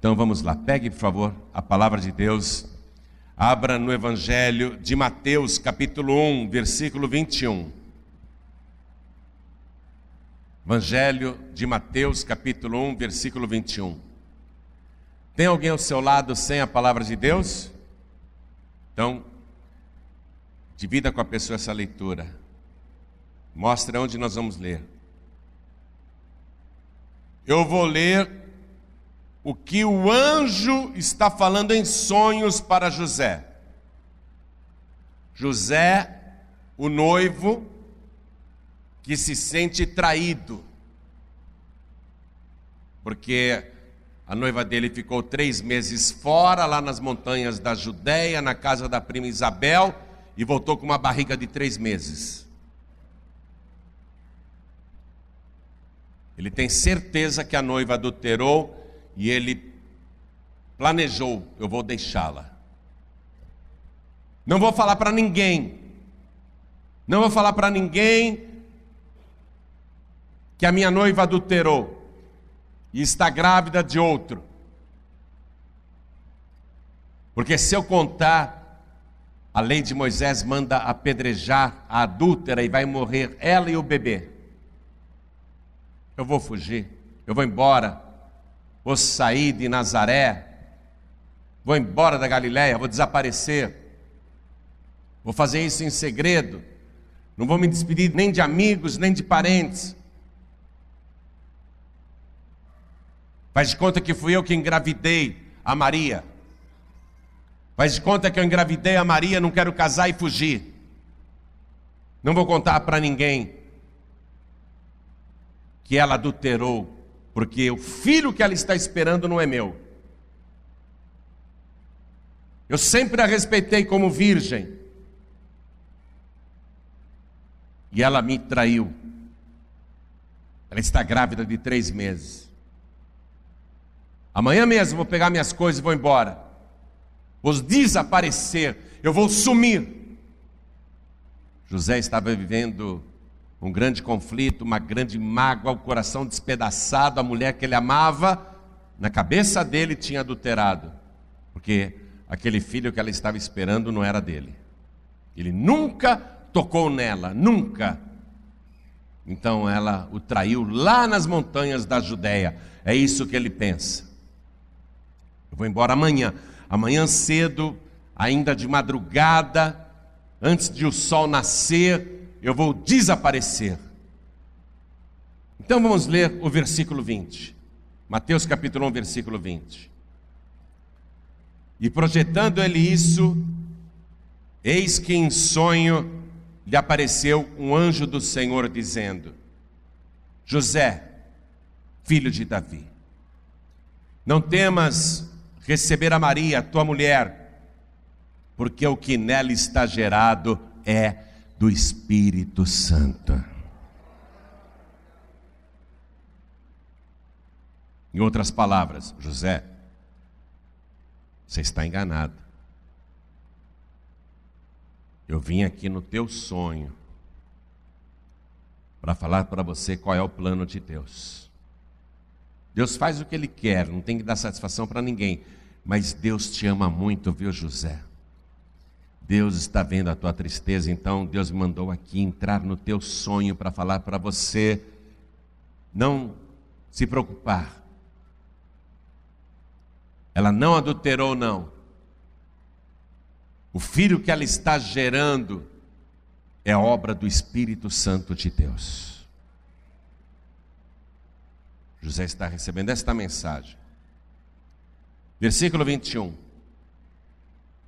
Então vamos lá, pegue por favor a palavra de Deus, abra no Evangelho de Mateus, capítulo 1, versículo 21. Evangelho de Mateus, capítulo 1, versículo 21. Tem alguém ao seu lado sem a palavra de Deus? Então, divida com a pessoa essa leitura. Mostra onde nós vamos ler. Eu vou ler o que o anjo está falando em sonhos para José. José, o noivo, que se sente traído, porque a noiva dele ficou três meses fora, lá nas montanhas da Judéia, na casa da prima Isabel, e voltou com uma barriga de três meses. Ele tem certeza que a noiva adulterou e ele planejou: eu vou deixá-la. Não vou falar para ninguém, não vou falar para ninguém que a minha noiva adulterou e está grávida de outro. Porque se eu contar, a lei de Moisés manda apedrejar a adúltera e vai morrer ela e o bebê. Eu vou fugir, eu vou embora, vou sair de Nazaré, vou embora da Galiléia, vou desaparecer, vou fazer isso em segredo, não vou me despedir nem de amigos, nem de parentes. Faz de conta que fui eu que engravidei a Maria. Faz de conta que eu engravidei a Maria, não quero casar e fugir. Não vou contar para ninguém que ela adulterou porque o filho que ela está esperando não é meu. Eu sempre a respeitei como virgem. E ela me traiu. Ela está grávida de três meses. Amanhã mesmo vou pegar minhas coisas e vou embora. Vou desaparecer. Eu vou sumir. José estava vivendo um grande conflito, uma grande mágoa, o coração despedaçado, a mulher que ele amava, na cabeça dele tinha adulterado, porque aquele filho que ela estava esperando não era dele. Ele nunca tocou nela, nunca. Então ela o traiu lá nas montanhas da Judéia. É isso que ele pensa. Eu vou embora amanhã. Amanhã cedo, ainda de madrugada, antes de o sol nascer, eu vou desaparecer. Então vamos ler o versículo 20. Mateus capítulo 1, versículo 20. E projetando ele isso, eis que em sonho lhe apareceu um anjo do Senhor dizendo: José, filho de Davi, não temas receber a Maria, tua mulher, porque o que nela está gerado é do Espírito Santo. Em outras palavras, José, você está enganado. Eu vim aqui no teu sonho para falar para você qual é o plano de Deus. Deus faz o que Ele quer, não tem que dar satisfação para ninguém, mas Deus te ama muito, viu, José? Deus está vendo a tua tristeza, então Deus me mandou aqui entrar no teu sonho para falar para você não se preocupar. Ela não adulterou, não. O filho que ela está gerando é obra do Espírito Santo de Deus. José está recebendo esta mensagem. Versículo 21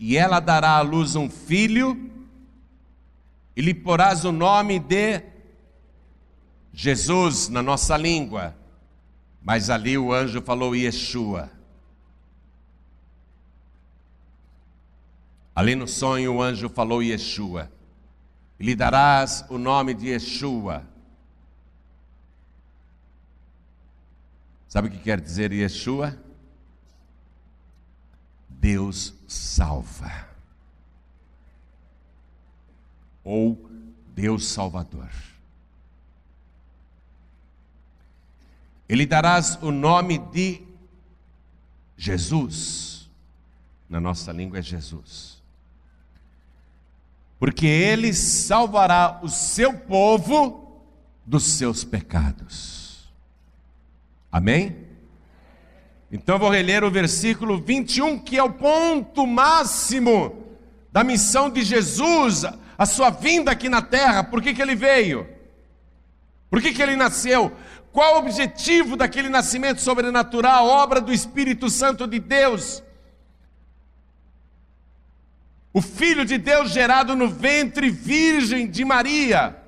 e ela dará à luz um filho, e lhe porás o nome de Jesus na nossa língua, mas ali o anjo falou Yeshua. Ali no sonho o anjo falou Yeshua. E lhe darás o nome de Yeshua. Sabe o que quer dizer Yeshua? Deus salva. Ou Deus Salvador. Ele darás o nome de Jesus. Na nossa língua é Jesus. Porque ele salvará o seu povo dos seus pecados. Amém? Então vou reler o versículo 21, que é o ponto máximo da missão de Jesus, a sua vinda aqui na terra. Por que, que ele veio? Por que, que ele nasceu? Qual o objetivo daquele nascimento sobrenatural, obra do Espírito Santo de Deus? O Filho de Deus gerado no ventre virgem de Maria.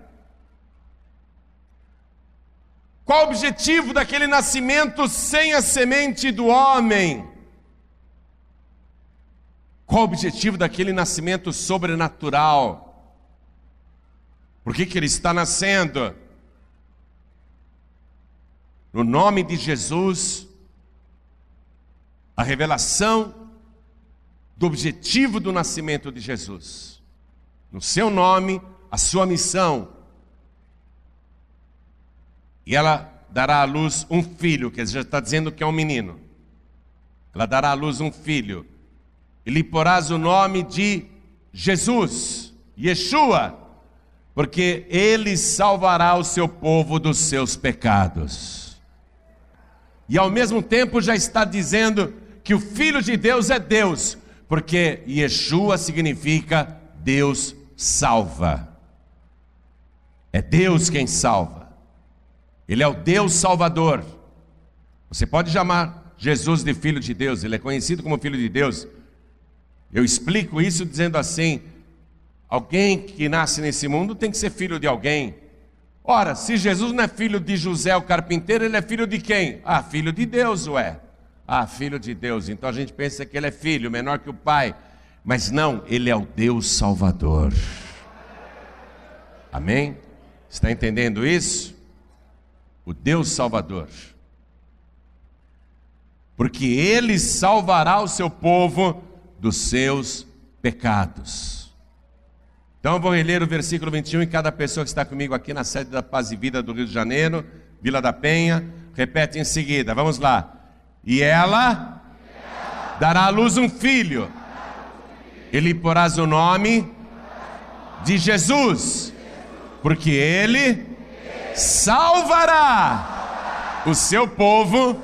Qual o objetivo daquele nascimento sem a semente do homem? Qual o objetivo daquele nascimento sobrenatural? Por que, que ele está nascendo? No nome de Jesus, a revelação do objetivo do nascimento de Jesus. No seu nome, a sua missão e ela dará à luz um filho, que já está dizendo que é um menino. Ela dará à luz um filho, e lhe porás o nome de Jesus, Yeshua, porque ele salvará o seu povo dos seus pecados. E ao mesmo tempo já está dizendo que o Filho de Deus é Deus, porque Yeshua significa Deus salva. É Deus quem salva. Ele é o Deus Salvador. Você pode chamar Jesus de Filho de Deus, ele é conhecido como Filho de Deus. Eu explico isso dizendo assim: alguém que nasce nesse mundo tem que ser filho de alguém. Ora, se Jesus não é filho de José o carpinteiro, ele é filho de quem? Ah, filho de Deus, ué. Ah, filho de Deus. Então a gente pensa que ele é filho, menor que o pai. Mas não, ele é o Deus Salvador. Amém? Está entendendo isso? O Deus Salvador. Porque ele salvará o seu povo dos seus pecados. Então vou ler o versículo 21 e cada pessoa que está comigo aqui na sede da Paz e Vida do Rio de Janeiro, Vila da Penha, repete em seguida. Vamos lá. E ela dará à luz um filho. Ele porás o nome de Jesus, porque ele salvará o seu povo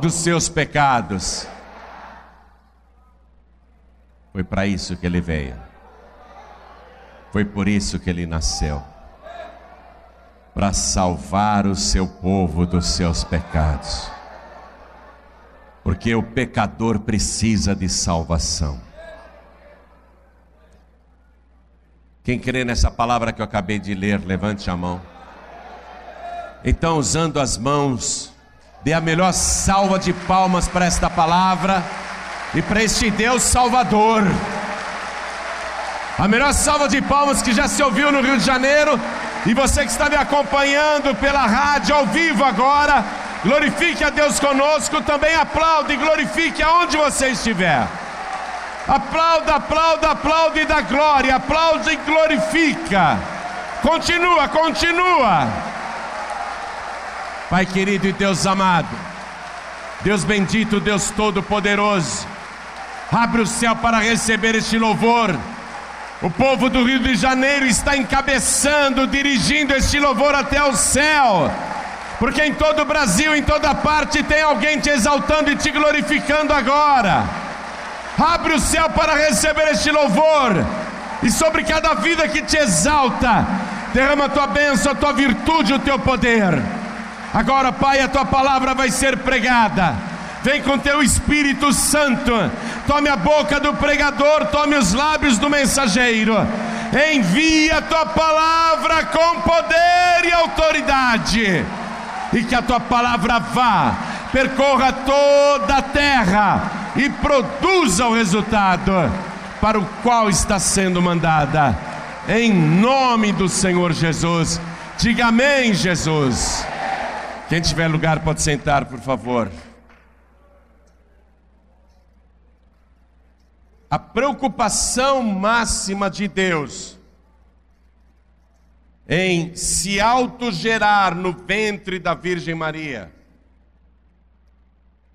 dos seus pecados. Foi para isso que ele veio. Foi por isso que ele nasceu. Para salvar o seu povo dos seus pecados. Porque o pecador precisa de salvação. Quem crê nessa palavra que eu acabei de ler, levante a mão. Então, usando as mãos, dê a melhor salva de palmas para esta palavra e para este Deus Salvador. A melhor salva de palmas que já se ouviu no Rio de Janeiro. E você que está me acompanhando pela rádio ao vivo agora, glorifique a Deus conosco, também aplaude e glorifique aonde você estiver. Aplauda, aplauda, aplaude e dá glória, aplaude e glorifica. Continua, continua. Pai querido e Deus amado, Deus bendito, Deus todo-poderoso, abre o céu para receber este louvor. O povo do Rio de Janeiro está encabeçando, dirigindo este louvor até o céu, porque em todo o Brasil, em toda parte, tem alguém te exaltando e te glorificando agora. Abre o céu para receber este louvor, e sobre cada vida que te exalta, derrama a tua bênção, a tua virtude, o teu poder. Agora, Pai, a tua palavra vai ser pregada. Vem com teu Espírito Santo. Tome a boca do pregador, tome os lábios do mensageiro. Envia a tua palavra com poder e autoridade. E que a tua palavra vá, percorra toda a terra e produza o resultado para o qual está sendo mandada. Em nome do Senhor Jesus. Diga amém, Jesus. Quem tiver lugar pode sentar, por favor. A preocupação máxima de Deus em se autogerar no ventre da Virgem Maria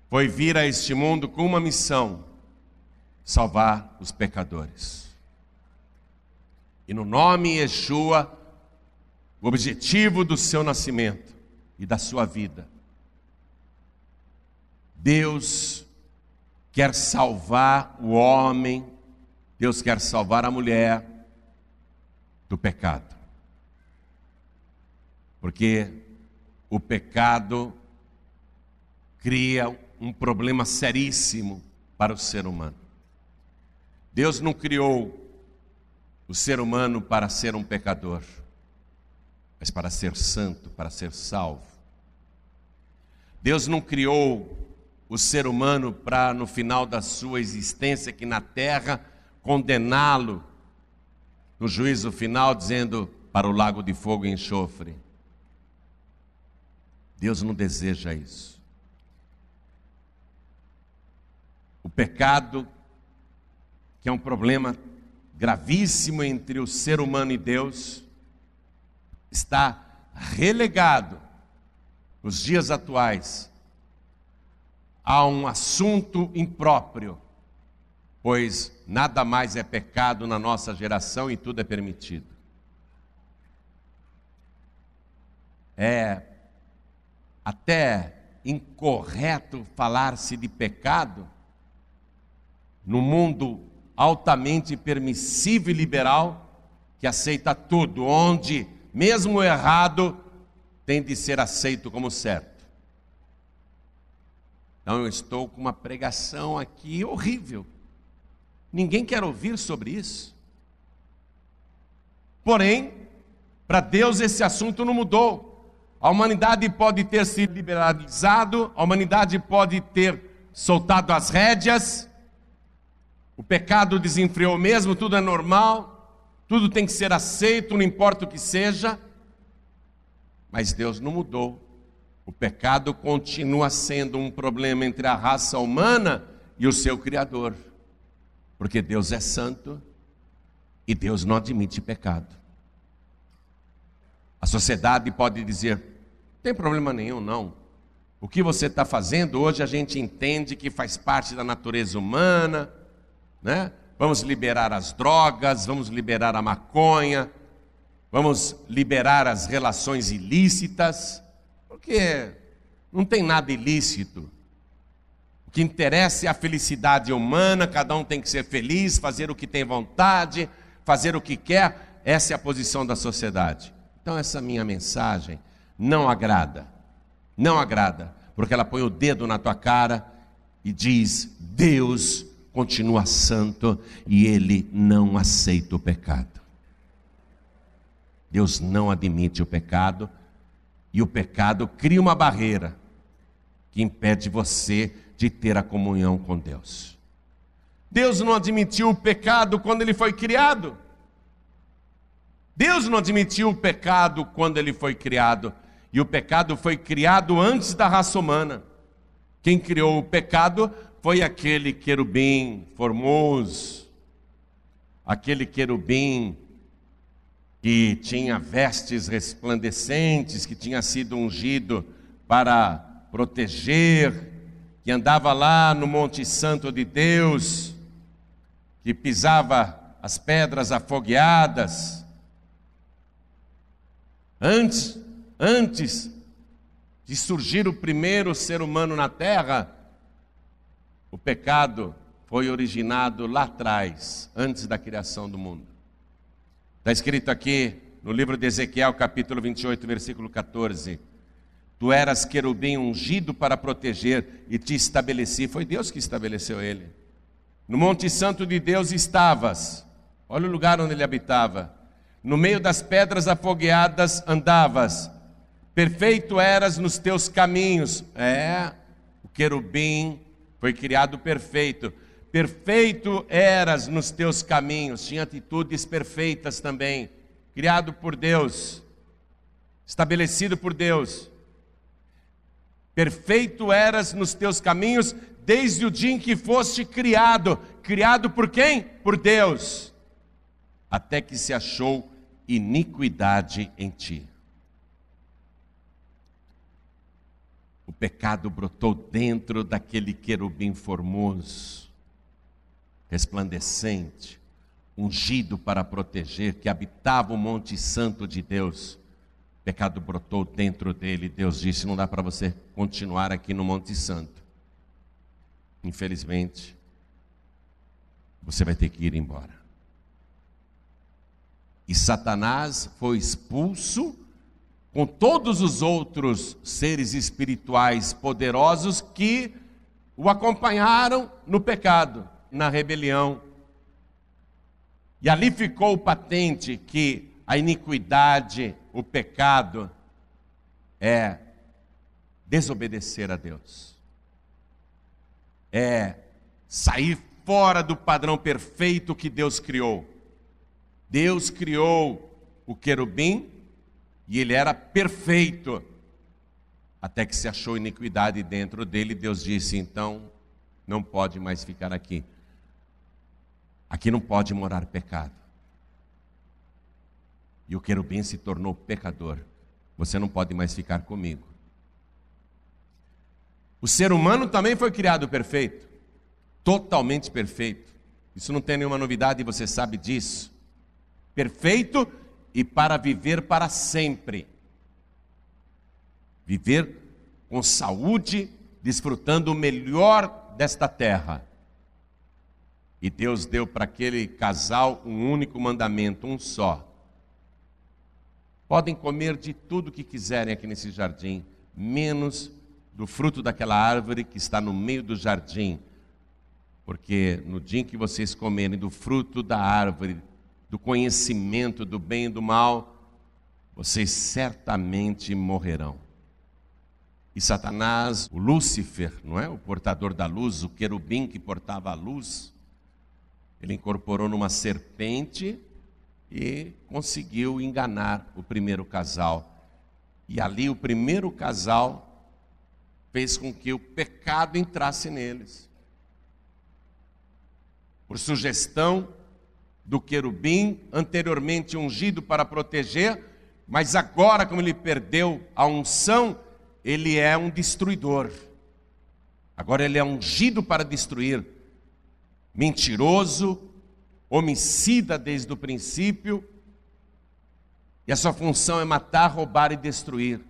foi vir a este mundo com uma missão: salvar os pecadores. E no nome Yeshua, o objetivo do seu nascimento e da sua vida, Deus quer salvar o homem, Deus quer salvar a mulher do pecado. Porque o pecado cria um problema seríssimo para o ser humano. Deus não criou o ser humano para ser um pecador, mas para ser santo, para ser salvo. Deus não criou o ser humano para, no final da sua existência aqui na terra, condená-lo no juízo final, dizendo para o lago de fogo e enxofre. Deus não deseja isso. O pecado, que é um problema gravíssimo entre o ser humano e Deus, está relegado nos dias atuais a um assunto impróprio, pois nada mais é pecado na nossa geração e tudo é permitido. É até incorreto falar-se de pecado no mundo altamente permissivo e liberal que aceita tudo, onde mesmo errado tem de ser aceito como certo. Então eu estou com uma pregação aqui horrível. Ninguém quer ouvir sobre isso. Porém, para Deus esse assunto não mudou. A humanidade pode ter se liberalizado, a humanidade pode ter soltado as rédeas, o pecado desenfreou mesmo, tudo é normal, tudo tem que ser aceito, não importa o que seja, mas Deus não mudou. O pecado continua sendo um problema entre a raça humana e o seu Criador, porque Deus é santo e Deus não admite pecado. A sociedade pode dizer: não tem problema nenhum, não. O que você está fazendo hoje a gente entende que faz parte da natureza humana, né? Vamos liberar as drogas, vamos liberar a maconha, vamos liberar as relações ilícitas porque não tem nada ilícito. O que interessa é a felicidade humana, cada um tem que ser feliz, fazer o que tem vontade, fazer o que quer, essa é a posição da sociedade. Então, essa minha mensagem não agrada, não agrada, porque ela põe o dedo na tua cara e diz: Deus continua santo e ele não aceita o pecado. Deus não admite o pecado e o pecado cria uma barreira que impede você de ter a comunhão com Deus. Deus não admitiu o pecado quando ele foi criado. Deus não admitiu o pecado quando ele foi criado. E o pecado foi criado antes da raça humana. Quem criou o pecado foi aquele querubim formoso, aquele querubim que tinha vestes resplandecentes, que tinha sido ungido para proteger, que andava lá no Monte Santo de Deus, que pisava as pedras afogueadas. Antes, antes de surgir o primeiro ser humano na terra, o pecado foi originado lá atrás, antes da criação do mundo. Está escrito aqui no livro de Ezequiel, capítulo 28, versículo 14: Tu eras querubim ungido para proteger e te estabeleci. Foi Deus que estabeleceu ele. No Monte Santo de Deus estavas. Olha o lugar onde ele habitava. No meio das pedras afogueadas andavas. Perfeito eras nos teus caminhos. É, o querubim foi criado perfeito. Perfeito eras nos teus caminhos, tinha atitudes perfeitas também, criado por Deus, estabelecido por Deus. Perfeito eras nos teus caminhos desde o dia em que foste criado. Criado por quem? Por Deus. Até que se achou iniquidade em ti. pecado brotou dentro daquele querubim formoso, resplandecente, ungido para proteger, que habitava o Monte Santo de Deus. O pecado brotou dentro dele. Deus disse: Não dá para você continuar aqui no Monte Santo. Infelizmente, você vai ter que ir embora. E Satanás foi expulso com todos os outros seres espirituais poderosos que o acompanharam no pecado, na rebelião. E ali ficou patente que a iniquidade, o pecado, é desobedecer a Deus, é sair fora do padrão perfeito que Deus criou. Deus criou o querubim e ele era perfeito. Até que se achou iniquidade dentro dele, Deus disse: então não pode mais ficar aqui. Aqui não pode morar pecado. E o querubim se tornou pecador. Você não pode mais ficar comigo. O ser humano também foi criado perfeito, totalmente perfeito. Isso não tem nenhuma novidade, você sabe disso. Perfeito e para viver para sempre. Viver com saúde, desfrutando o melhor desta terra. E Deus deu para aquele casal um único mandamento, um só. Podem comer de tudo que quiserem aqui nesse jardim, menos do fruto daquela árvore que está no meio do jardim. Porque no dia em que vocês comerem do fruto da árvore do conhecimento do bem e do mal, vocês certamente morrerão. E Satanás, o Lúcifer, não é? O portador da luz, o querubim que portava a luz, ele incorporou numa serpente e conseguiu enganar o primeiro casal. E ali o primeiro casal fez com que o pecado entrasse neles. Por sugestão do querubim, anteriormente ungido para proteger, mas agora, como ele perdeu a unção, ele é um destruidor. Agora ele é ungido para destruir. Mentiroso, homicida desde o princípio, e a sua função é matar, roubar e destruir.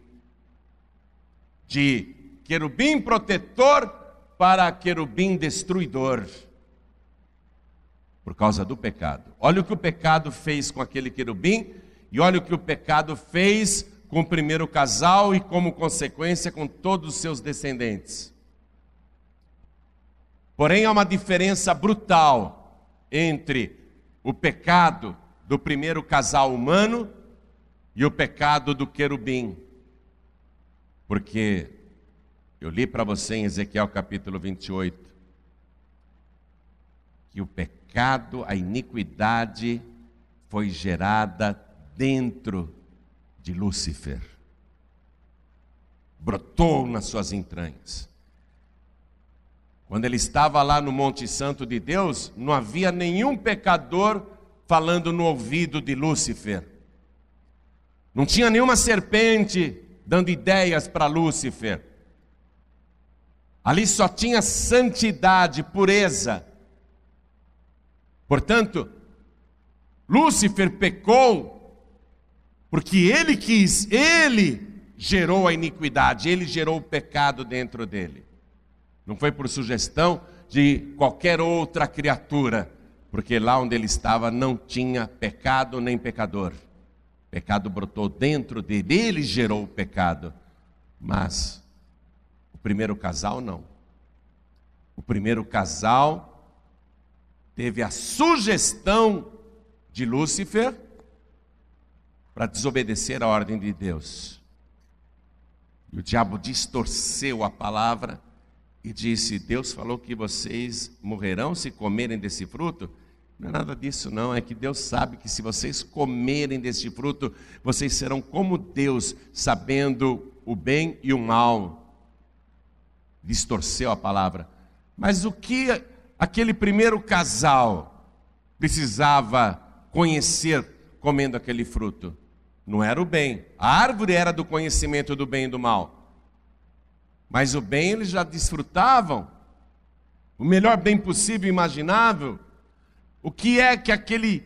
De querubim protetor para querubim destruidor por causa do pecado. Olha o que o pecado fez com aquele querubim e olha o que o pecado fez com o primeiro casal e, como consequência, com todos os seus descendentes. Porém, há uma diferença brutal entre o pecado do primeiro casal humano e o pecado do querubim. Porque eu li para você em Ezequiel capítulo 28 que o pecado a iniquidade foi gerada dentro de Lúcifer. Brotou nas suas entranhas. Quando ele estava lá no Monte Santo de Deus, não havia nenhum pecador falando no ouvido de Lúcifer. Não tinha nenhuma serpente dando ideias para Lúcifer. Ali só tinha santidade, pureza. Portanto, Lúcifer pecou porque ele quis, ele gerou a iniquidade, ele gerou o pecado dentro dele. Não foi por sugestão de qualquer outra criatura, porque lá onde ele estava não tinha pecado nem pecador. O pecado brotou dentro dele, ele gerou o pecado. Mas o primeiro casal não. O primeiro casal teve a sugestão de Lúcifer para desobedecer a ordem de Deus. E o diabo distorceu a palavra e disse: Deus falou que vocês morrerão se comerem desse fruto. Não é nada disso, não. É que Deus sabe que se vocês comerem desse fruto, vocês serão como Deus, sabendo o bem e o mal. Distorceu a palavra. Mas o que aquele primeiro casal precisava conhecer comendo aquele fruto? Não era o bem. A árvore era do conhecimento do bem e do mal. Mas o bem eles já desfrutavam, o melhor bem possível imaginável. O que é que aquele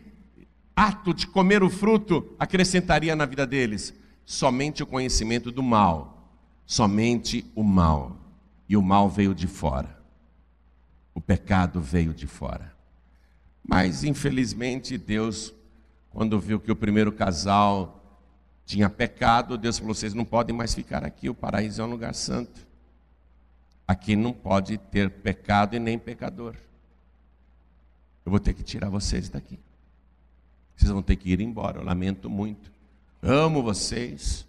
ato de comer o fruto acrescentaria na vida deles? Somente o conhecimento do mal, somente o mal. E o mal veio de fora, o pecado veio de fora. Mas infelizmente Deus, quando viu que o primeiro casal tinha pecado, Deus falou: vocês não podem mais ficar aqui, o paraíso é um lugar santo. Aqui não pode ter pecado e nem pecador. Eu vou ter que tirar vocês daqui. Vocês vão ter que ir embora. Eu lamento muito. Amo vocês.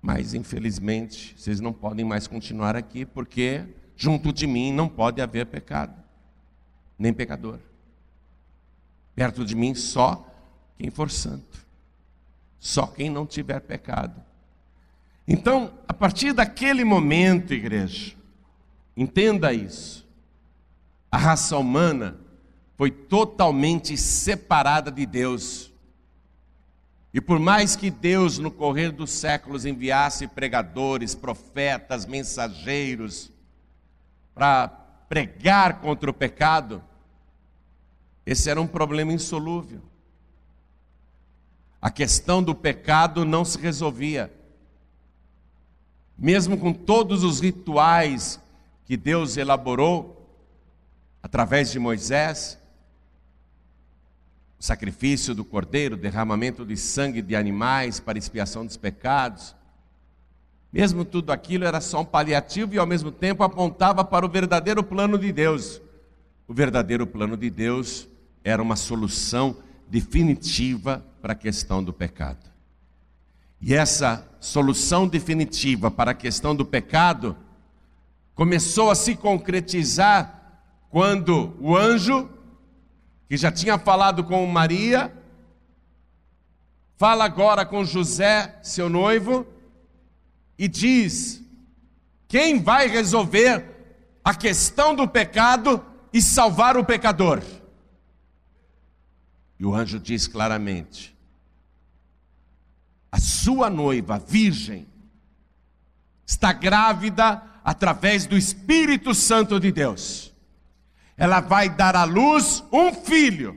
Mas infelizmente, vocês não podem mais continuar aqui, porque junto de mim não pode haver pecado, nem pecador. Perto de mim só quem for santo, só quem não tiver pecado. Então, a partir daquele momento, igreja, entenda isso. A raça humana foi totalmente separada de Deus. E por mais que Deus, no correr dos séculos, enviasse pregadores, profetas, mensageiros, para pregar contra o pecado, esse era um problema insolúvel. A questão do pecado não se resolvia. Mesmo com todos os rituais que Deus elaborou através de Moisés, o sacrifício do cordeiro, derramamento de sangue de animais para expiação dos pecados. Mesmo tudo aquilo era só um paliativo e ao mesmo tempo apontava para o verdadeiro plano de Deus. O verdadeiro plano de Deus era uma solução definitiva para a questão do pecado. E essa solução definitiva para a questão do pecado começou a se concretizar quando o anjo que já tinha falado com Maria, fala agora com José, seu noivo, e diz: quem vai resolver a questão do pecado e salvar o pecador? E o anjo diz claramente: a sua noiva, virgem, está grávida através do Espírito Santo de Deus ela vai dar à luz um filho,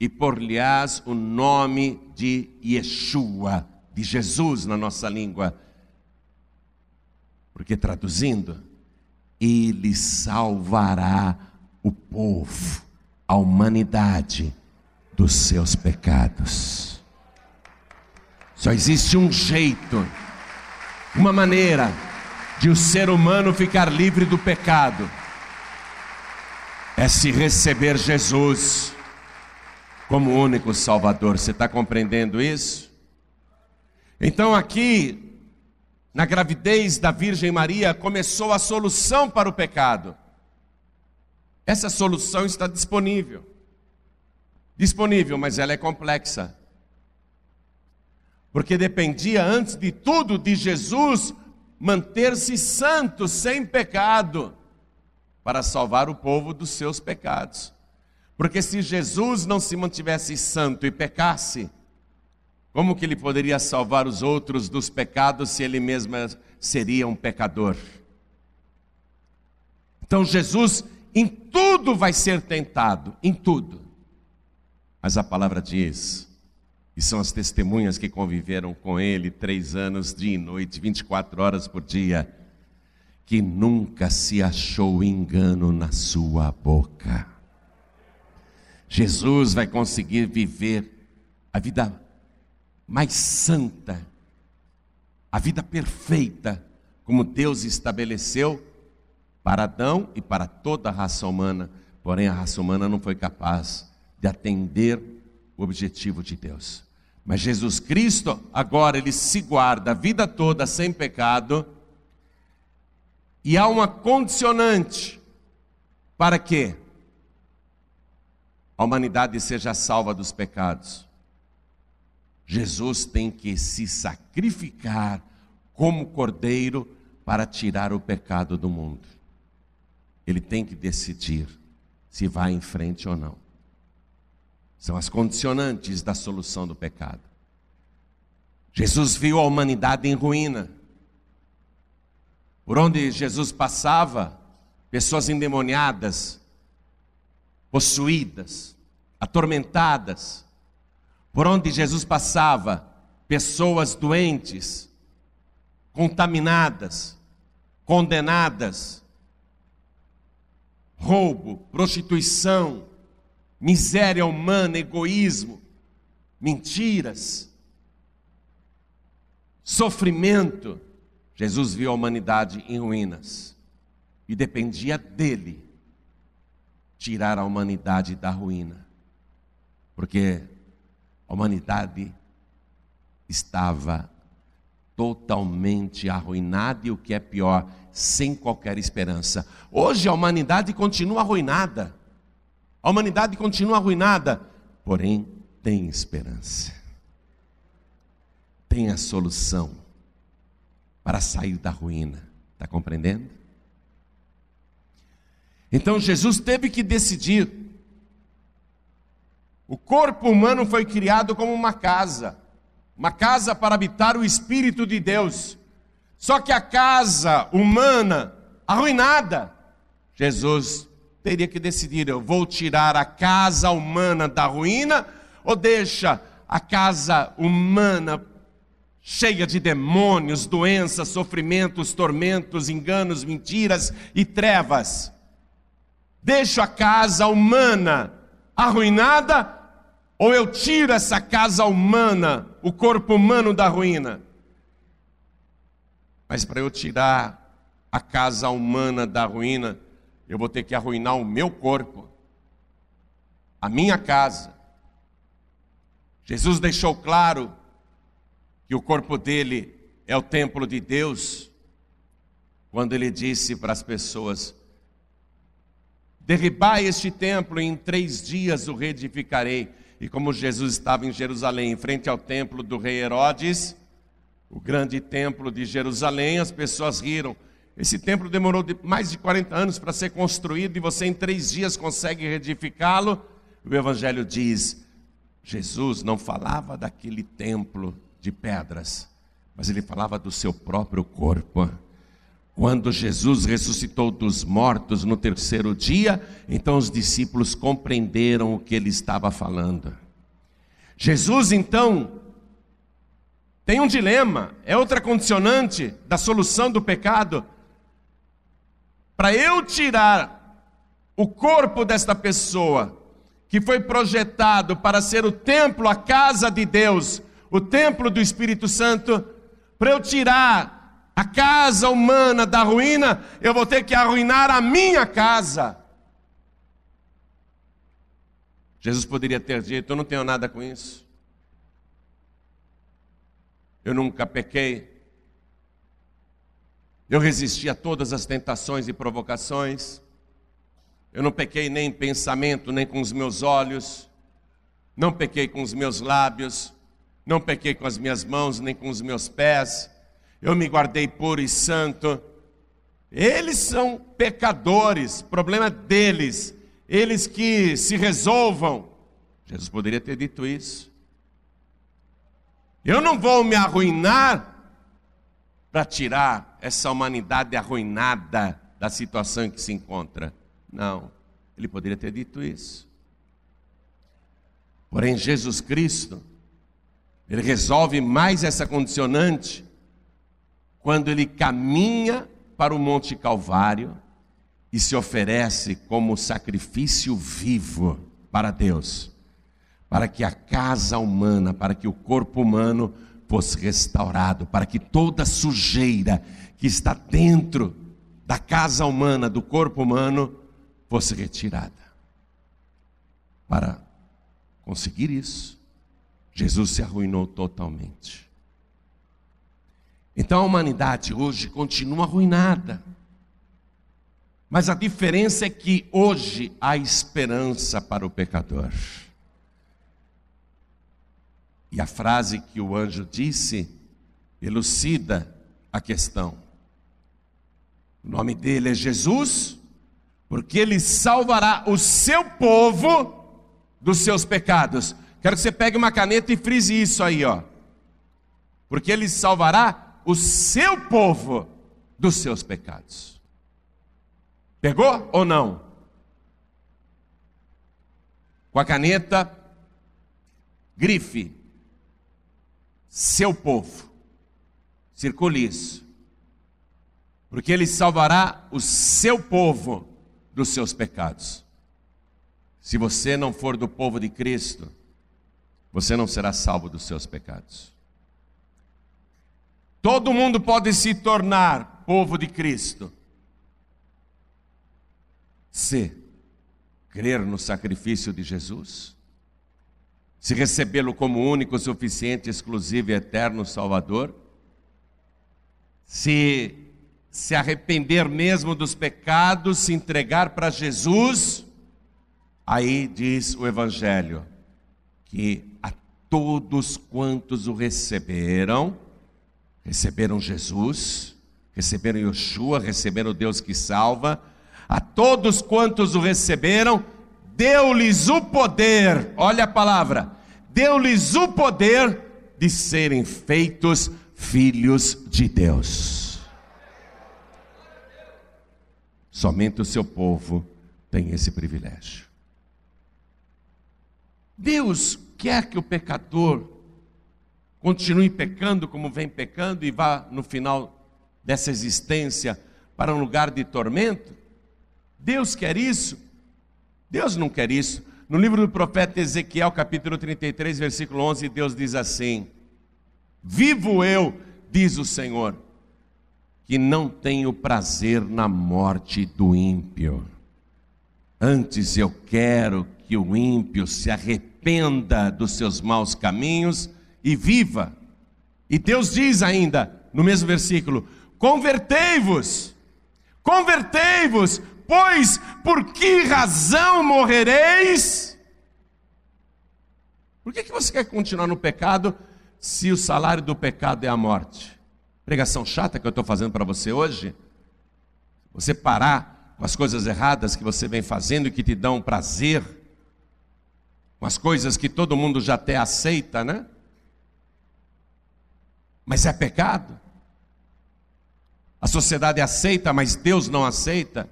e por-lhe-ás o nome de Yeshua, de Jesus na nossa língua. Porque traduzindo, ele salvará o povo, a humanidade dos seus pecados. Só existe um jeito, uma maneira de o ser humano ficar livre do pecado é se receber Jesus como único Salvador. Você está compreendendo isso? Então, aqui, na gravidez da Virgem Maria, começou a solução para o pecado. Essa solução está disponível. Disponível, mas ela é complexa. Porque dependia, antes de tudo, de Jesus manter-se santo, sem pecado para salvar o povo dos seus pecados. Porque se Jesus não se mantivesse santo e pecasse, como que ele poderia salvar os outros dos pecados se ele mesmo seria um pecador? Então Jesus em tudo vai ser tentado, em tudo. Mas a palavra diz, e são as testemunhas que conviveram com ele três anos, dia e noite, 24 horas por dia, que nunca se achou engano na sua boca. Jesus vai conseguir viver a vida mais santa, a vida perfeita, como Deus estabeleceu para Adão e para toda a raça humana. Porém, a raça humana não foi capaz de atender o objetivo de Deus. Mas Jesus Cristo, agora, ele se guarda a vida toda sem pecado e há uma condicionante para que a humanidade seja salva dos pecados. Jesus tem que se sacrificar como cordeiro para tirar o pecado do mundo. Ele tem que decidir se vai em frente ou não. São as condicionantes da solução do pecado. Jesus viu a humanidade em ruína. Por onde Jesus passava, pessoas endemoniadas, possuídas, atormentadas. Por onde Jesus passava, pessoas doentes, contaminadas, condenadas, roubo, prostituição, miséria humana, egoísmo, mentiras, sofrimento. Jesus viu a humanidade em ruínas e dependia dele tirar a humanidade da ruína, porque a humanidade estava totalmente arruinada e o que é pior, sem qualquer esperança. Hoje a humanidade continua arruinada. A humanidade continua arruinada, porém tem esperança. Tem a solução para sair da ruína. Está compreendendo? Então Jesus teve que decidir. O corpo humano foi criado como uma casa, uma casa para habitar o Espírito de Deus. Só que a casa humana arruinada, Jesus teria que decidir: eu vou tirar a casa humana da ruína ou deixa a casa humana cheia de demônios, doenças, sofrimentos, tormentos, enganos, mentiras e trevas? Deixo a casa humana arruinada ou eu tiro essa casa humana, o corpo humano da ruína? Mas para eu tirar a casa humana da ruína, eu vou ter que arruinar o meu corpo, a minha casa. Jesus deixou claro que o corpo dele é o templo de Deus, quando ele disse para as pessoas: Derribai este templo, e em três dias o reedificarei. E como Jesus estava em Jerusalém, em frente ao templo do rei Herodes, o grande templo de Jerusalém, as pessoas riram. Esse templo demorou mais de 40 anos para ser construído e você em três dias consegue reedificá-lo. O Evangelho diz: Jesus não falava daquele templo de pedras, mas ele falava do seu próprio corpo. Quando Jesus ressuscitou dos mortos no terceiro dia, então os discípulos compreenderam o que ele estava falando. Jesus, então, tem um dilema, é outra condicionante da solução do pecado. Para eu tirar o corpo desta pessoa, que foi projetado para ser o templo, a casa de Deus, o templo do Espírito Santo, para eu tirar a casa humana da ruína, eu vou ter que arruinar a minha casa. Jesus poderia ter dito: Eu não tenho nada com isso. Eu nunca pequei. Eu resisti a todas as tentações e provocações. Eu não pequei nem em pensamento, nem com os meus olhos. Não pequei com os meus lábios. Não pequei com as minhas mãos, nem com os meus pés eu me guardei puro e santo. Eles são pecadores, problema deles, eles que se resolvam. Jesus poderia ter dito isso. Eu não vou me arruinar para tirar essa humanidade arruinada da situação em que se encontra. Não, ele poderia ter dito isso. Porém, Jesus Cristo, ele resolve mais essa condicionante quando ele caminha para o Monte Calvário e se oferece como sacrifício vivo para Deus, para que a casa humana, para que o corpo humano fosse restaurado, para que toda sujeira que está dentro da casa humana, do corpo humano, fosse retirada. Para conseguir isso, Jesus se arruinou totalmente. Então a humanidade hoje continua arruinada. Mas a diferença é que hoje há esperança para o pecador. E a frase que o anjo disse elucida a questão. O nome dele é Jesus, porque ele salvará o seu povo dos seus pecados. Quero que você pegue uma caneta e frise isso aí, ó. Porque ele salvará o seu povo dos seus pecados. Pegou ou não? Com a caneta, grife, seu povo. Circule isso. Porque ele salvará o seu povo dos seus pecados. Se você não for do povo de Cristo, você não será salvo dos seus pecados. Todo mundo pode se tornar povo de Cristo se crer no sacrifício de Jesus, se recebê-lo como único, suficiente, exclusivo e eterno Salvador, se se arrepender mesmo dos pecados, se entregar para Jesus, aí diz o Evangelho que a todos quantos o receberam, receberam Jesus, receberam Yeshua, receberam o Deus que salva, a todos quantos o receberam, deu-lhes o poder, olha a palavra, deu-lhes o poder de serem feitos filhos de Deus. Somente o seu povo tem esse privilégio. Deus quer que o pecador continue pecando como vem pecando e vá no final dessa existência para um lugar de tormento? Deus quer isso? Deus não quer isso. No livro do profeta Ezequiel, capítulo 33, versículo 11, Deus diz assim: Vivo eu, diz o Senhor, que não tenho prazer na morte do ímpio. Antes eu quero que o ímpio se arrependa dos seus maus caminhos e viva. E Deus diz ainda, no mesmo versículo: Convertei-vos, convertei-vos, pois por que razão morrereis? Por que, que você quer continuar no pecado se o salário do pecado é a morte? Pregação chata que eu estou fazendo para você hoje? Você parar com as coisas erradas que você vem fazendo e que te dão prazer, com as coisas que todo mundo já até aceita, né? mas é pecado. A sociedade aceita, mas Deus não aceita.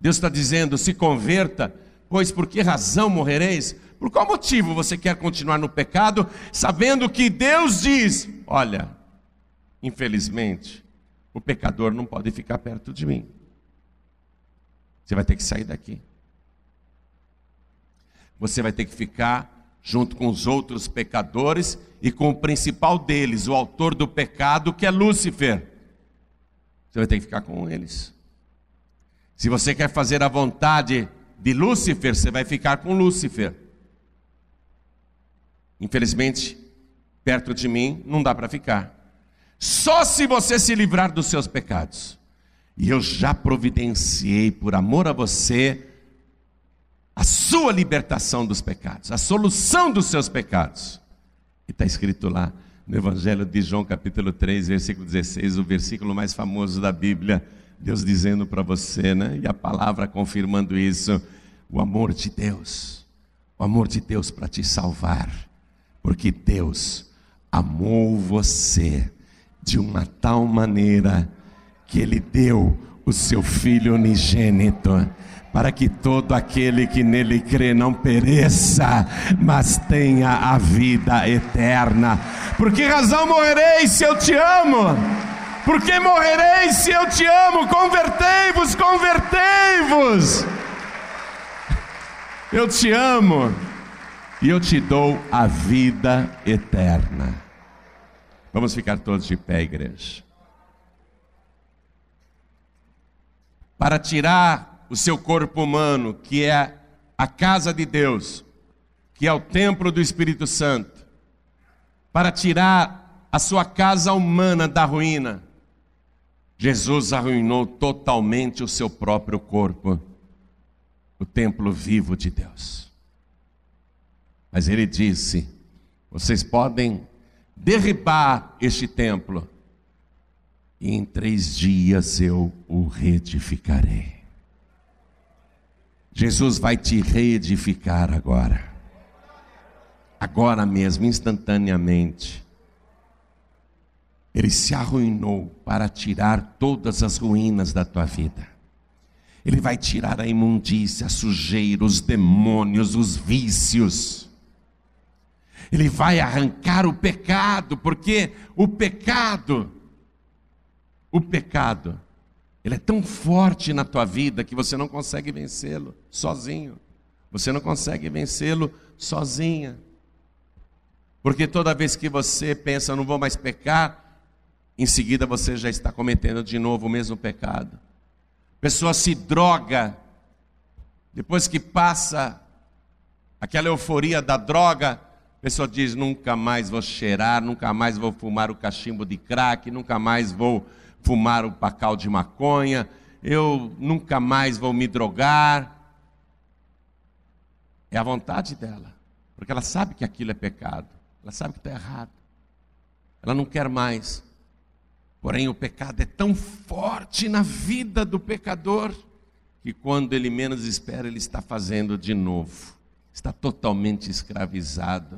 Deus está dizendo: se converta, pois por que razão morrereis? Por qual motivo você quer continuar no pecado, sabendo que Deus diz: olha, infelizmente, o pecador não pode ficar perto de mim. Você vai ter que sair daqui. Você vai ter que ficar junto com os outros pecadores e com o principal deles, o autor do pecado, que é Lúcifer. Você vai ter que ficar com eles. Se você quer fazer a vontade de Lúcifer, você vai ficar com Lúcifer. Infelizmente, perto de mim não dá para ficar. Só se você se livrar dos seus pecados. E eu já providenciei por amor a você a sua libertação dos pecados, a solução dos seus pecados. E está escrito lá no Evangelho de João, capítulo 3, versículo 16, o versículo mais famoso da Bíblia, Deus dizendo para você, né? E a palavra confirmando isso, o amor de Deus, o amor de Deus para te salvar, porque Deus amou você de uma tal maneira que Ele deu o seu Filho unigênito para que todo aquele que nele crê não pereça, mas tenha a vida eterna. Por que razão morrerei se eu te amo? Por que morrerei se eu te amo? Convertei-vos, convertei-vos. Eu te amo e eu te dou a vida eterna. Vamos ficar todos de pé, igreja. Para tirar o seu corpo humano, que é a casa de Deus, que é o templo do Espírito Santo, para tirar a sua casa humana da ruína. Jesus arruinou totalmente o seu próprio corpo, o templo vivo de Deus. Mas ele disse: vocês podem derribar este templo, e em três dias eu o reedificarei. Jesus vai te reedificar agora. Agora mesmo, instantaneamente. Ele se arruinou para tirar todas as ruínas da tua vida. Ele vai tirar a imundícia, a sujeira, os demônios, os vícios. Ele vai arrancar o pecado, porque o pecado, o pecado, ele é tão forte na tua vida que você não consegue vencê-lo sozinho. Você não consegue vencê-lo sozinha. Porque toda vez que você pensa, não vou mais pecar, em seguida você já está cometendo de novo o mesmo pecado. Pessoa se droga, depois que passa aquela euforia da droga, a pessoa diz: nunca mais vou cheirar, nunca mais vou fumar o cachimbo de crack, nunca mais vou fumar o pacal de maconha, eu nunca mais vou me drogar. É a vontade dela, porque ela sabe que aquilo é pecado, ela sabe que está errado, ela não quer mais. Porém, o pecado é tão forte na vida do pecador que quando ele menos espera, ele está fazendo de novo. Está totalmente escravizado.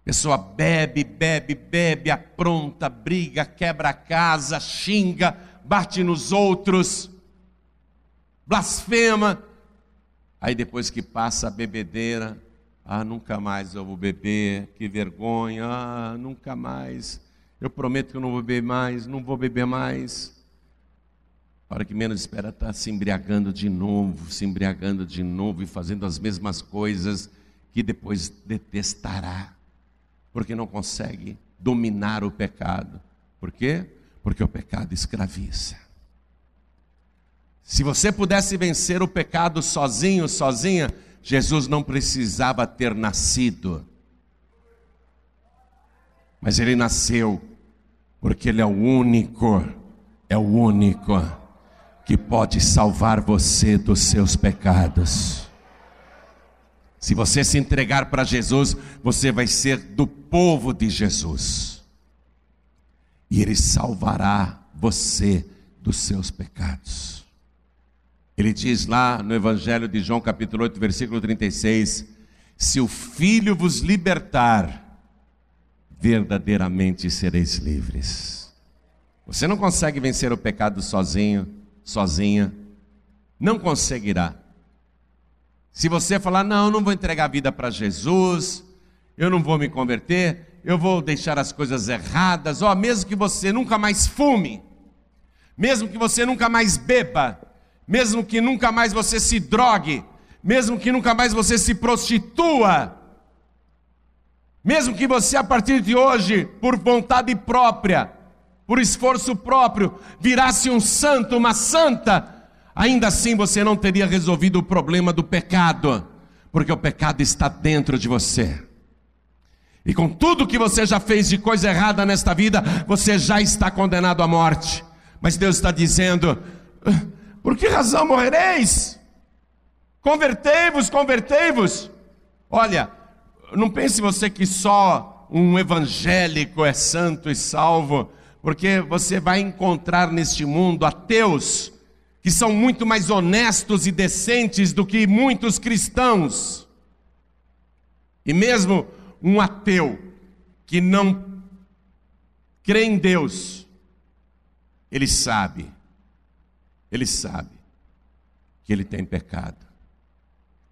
A pessoa bebe, bebe, bebe, apronta, briga, quebra a casa, xinga, bate nos outros, blasfema. Aí depois que passa a bebedeira, ah, nunca mais eu vou beber, que vergonha, ah, nunca mais. Eu prometo que eu não vou beber mais, não vou beber mais. A hora que menos espera, está se embriagando de novo, se embriagando de novo e fazendo as mesmas coisas que depois detestará, porque não consegue dominar o pecado. Por quê? Porque o pecado escraviza. Se você pudesse vencer o pecado sozinho, sozinha, Jesus não precisava ter nascido, mas ele nasceu, porque ele é o único, é o único que pode salvar você dos seus pecados. Se você se entregar para Jesus, você vai ser do povo de Jesus, e Ele salvará você dos seus pecados. Ele diz lá no Evangelho de João, capítulo 8, versículo 36: Se o Filho vos libertar, verdadeiramente sereis livres. Você não consegue vencer o pecado sozinho, sozinha, não conseguirá. Se você falar, não, não vou entregar a vida para Jesus, eu não vou me converter, eu vou deixar as coisas erradas, ó, mesmo que você nunca mais fume, mesmo que você nunca mais beba, mesmo que nunca mais você se drogue, mesmo que nunca mais você se prostitua, mesmo que você a partir de hoje, por vontade própria, por esforço próprio, virasse um santo, uma santa, ainda assim você não teria resolvido o problema do pecado, porque o pecado está dentro de você. E com tudo que você já fez de coisa errada nesta vida, você já está condenado à morte. Mas Deus está dizendo: por que razão morrereis? Convertei-vos, convertei-vos. Olha, não pense você que só um evangélico é santo e salvo, porque você vai encontrar neste mundo ateus que são muito mais honestos e decentes do que muitos cristãos. E mesmo um ateu que não crê em Deus, ele sabe ele sabe que ele tem pecado.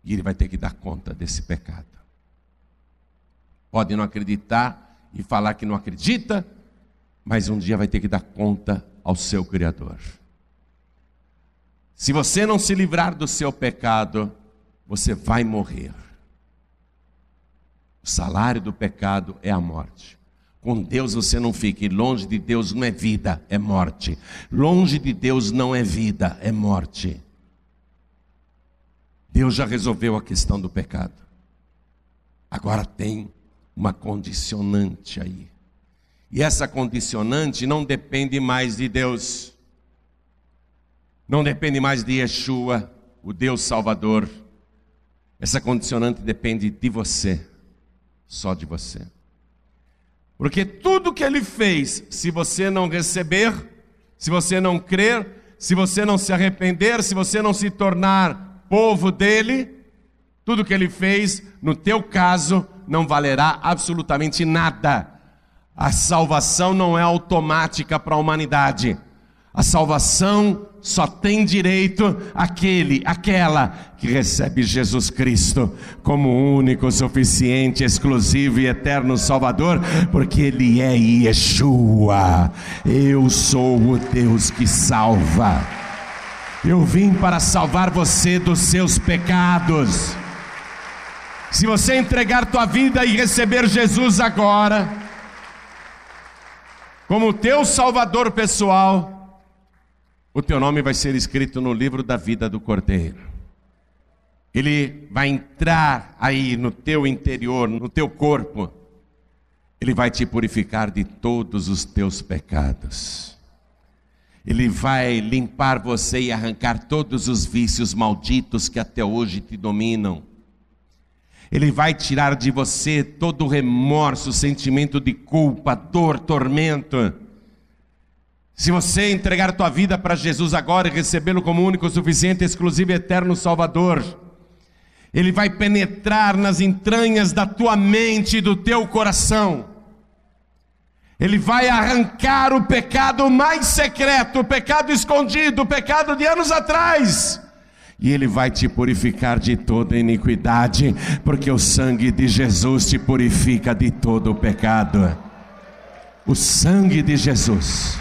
E ele vai ter que dar conta desse pecado. Pode não acreditar e falar que não acredita, mas um dia vai ter que dar conta ao seu Criador. Se você não se livrar do seu pecado, você vai morrer. O salário do pecado é a morte. Com Deus você não fique. Longe de Deus não é vida, é morte. Longe de Deus não é vida, é morte. Deus já resolveu a questão do pecado. Agora tem uma condicionante aí. E essa condicionante não depende mais de Deus. Não depende mais de Yeshua, o Deus Salvador. Essa condicionante depende de você, só de você. Porque tudo que ele fez, se você não receber, se você não crer, se você não se arrepender, se você não se tornar povo dele, tudo que ele fez, no teu caso, não valerá absolutamente nada. A salvação não é automática para a humanidade. A salvação só tem direito aquele, aquela que recebe Jesus Cristo como único, suficiente, exclusivo e eterno Salvador, porque Ele é Yeshua. Eu sou o Deus que salva. Eu vim para salvar você dos seus pecados. Se você entregar tua vida e receber Jesus agora, como teu Salvador pessoal, o teu nome vai ser escrito no livro da vida do Cordeiro. Ele vai entrar aí no teu interior, no teu corpo. Ele vai te purificar de todos os teus pecados. Ele vai limpar você e arrancar todos os vícios malditos que até hoje te dominam. Ele vai tirar de você todo o remorso, sentimento de culpa, dor, tormento. Se você entregar tua vida para Jesus agora e recebê-lo como único, suficiente, exclusivo e eterno Salvador, ele vai penetrar nas entranhas da tua mente e do teu coração. Ele vai arrancar o pecado mais secreto, o pecado escondido, o pecado de anos atrás. E Ele vai te purificar de toda iniquidade, porque o sangue de Jesus te purifica de todo o pecado. O sangue de Jesus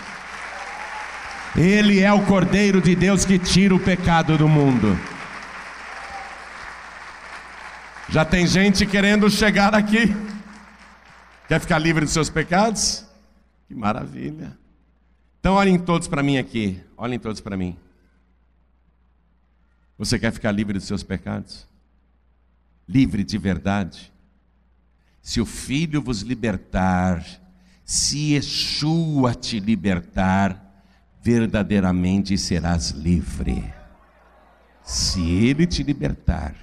ele é o Cordeiro de Deus que tira o pecado do mundo. Já tem gente querendo chegar aqui. Quer ficar livre dos seus pecados? Que maravilha. Então olhem todos para mim aqui. Olhem todos para mim. Você quer ficar livre dos seus pecados? Livre de verdade? Se o Filho vos libertar, se Yeshua te libertar, verdadeiramente serás livre. Se Ele te libertar.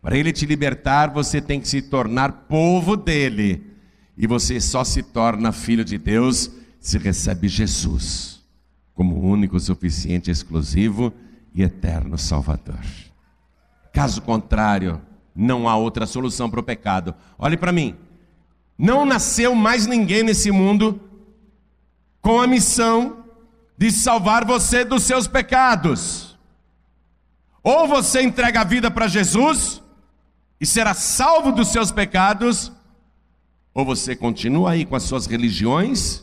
Para Ele te libertar, você tem que se tornar povo dele. E você só se torna filho de Deus se recebe Jesus como único, suficiente, exclusivo e eterno Salvador. Caso contrário, não há outra solução para o pecado. Olhe para mim. Não nasceu mais ninguém nesse mundo com a missão de salvar você dos seus pecados. Ou você entrega a vida para Jesus e será salvo dos seus pecados, ou você continua aí com as suas religiões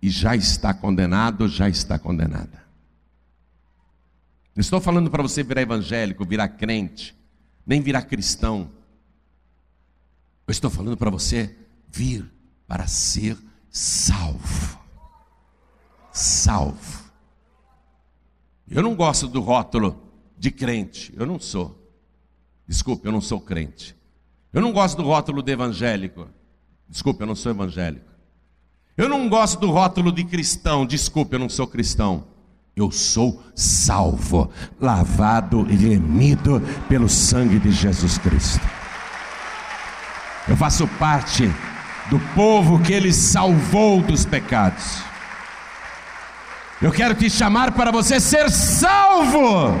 e já está condenado, já está condenada. Não estou falando para você virar evangélico, virar crente, nem virar cristão. Eu estou falando para você vir para ser salvo salvo. Eu não gosto do rótulo de crente, eu não sou. Desculpe, eu não sou crente. Eu não gosto do rótulo de evangélico. Desculpe, eu não sou evangélico. Eu não gosto do rótulo de cristão. Desculpe, eu não sou cristão. Eu sou salvo, lavado e remido pelo sangue de Jesus Cristo. Eu faço parte do povo que ele salvou dos pecados. Eu quero te chamar para você ser salvo.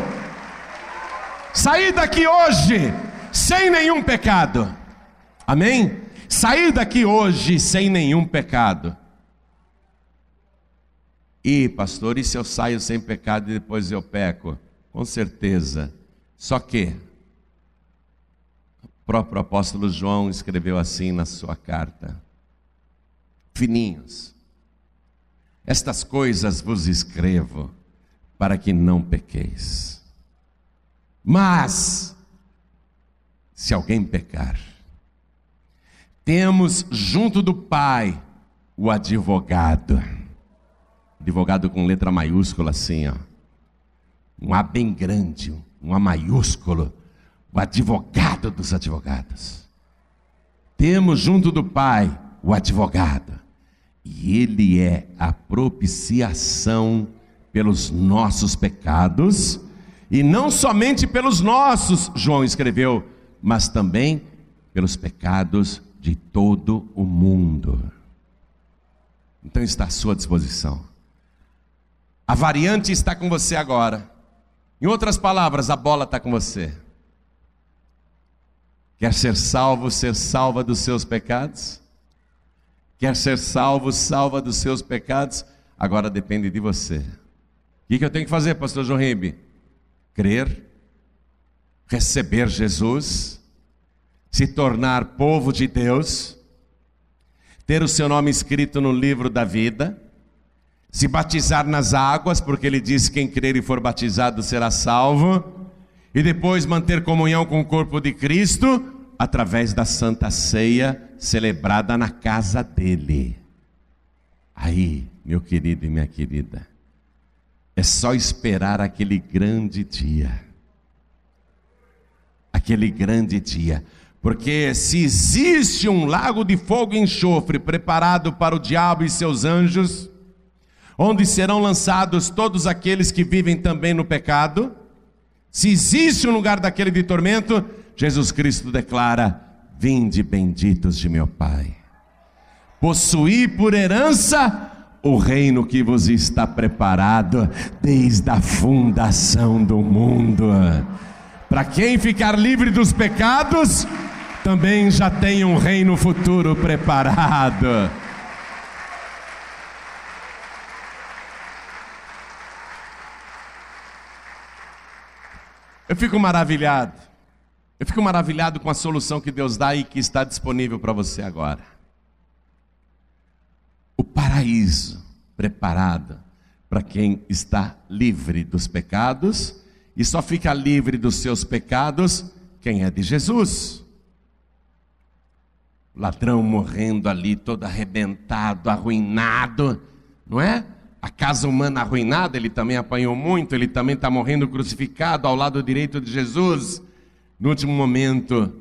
Sair daqui hoje sem nenhum pecado. Amém? Sair daqui hoje sem nenhum pecado. E, pastor, e se eu saio sem pecado e depois eu peco? Com certeza. Só que o próprio apóstolo João escreveu assim na sua carta: Fininhos estas coisas vos escrevo para que não pequeis. Mas, se alguém pecar, temos junto do Pai o advogado. Advogado com letra maiúscula assim, ó. Um A bem grande, um A maiúsculo. O advogado dos advogados. Temos junto do Pai o advogado e Ele é a propiciação pelos nossos pecados, e não somente pelos nossos, João escreveu, mas também pelos pecados de todo o mundo. Então está à sua disposição. A variante está com você agora. Em outras palavras, a bola está com você. Quer ser salvo, ser salva dos seus pecados? Quer ser salvo, salva dos seus pecados? Agora depende de você. O que eu tenho que fazer, pastor João Ribe? Crer, receber Jesus, se tornar povo de Deus, ter o seu nome escrito no livro da vida, se batizar nas águas, porque ele diz: quem crer e for batizado será salvo, e depois manter comunhão com o corpo de Cristo através da santa ceia celebrada na casa dele. Aí, meu querido e minha querida, é só esperar aquele grande dia. Aquele grande dia. Porque se existe um lago de fogo e enxofre preparado para o diabo e seus anjos, onde serão lançados todos aqueles que vivem também no pecado, se existe um lugar daquele de tormento, Jesus Cristo declara: Vinde benditos de meu Pai, possuí por herança o reino que vos está preparado desde a fundação do mundo. Para quem ficar livre dos pecados, também já tem um reino futuro preparado. Eu fico maravilhado. Eu fico maravilhado com a solução que Deus dá e que está disponível para você agora. O paraíso preparado para quem está livre dos pecados e só fica livre dos seus pecados quem é de Jesus. O ladrão morrendo ali, todo arrebentado, arruinado, não é? a casa humana arruinada, ele também apanhou muito, ele também está morrendo crucificado ao lado direito de Jesus, no último momento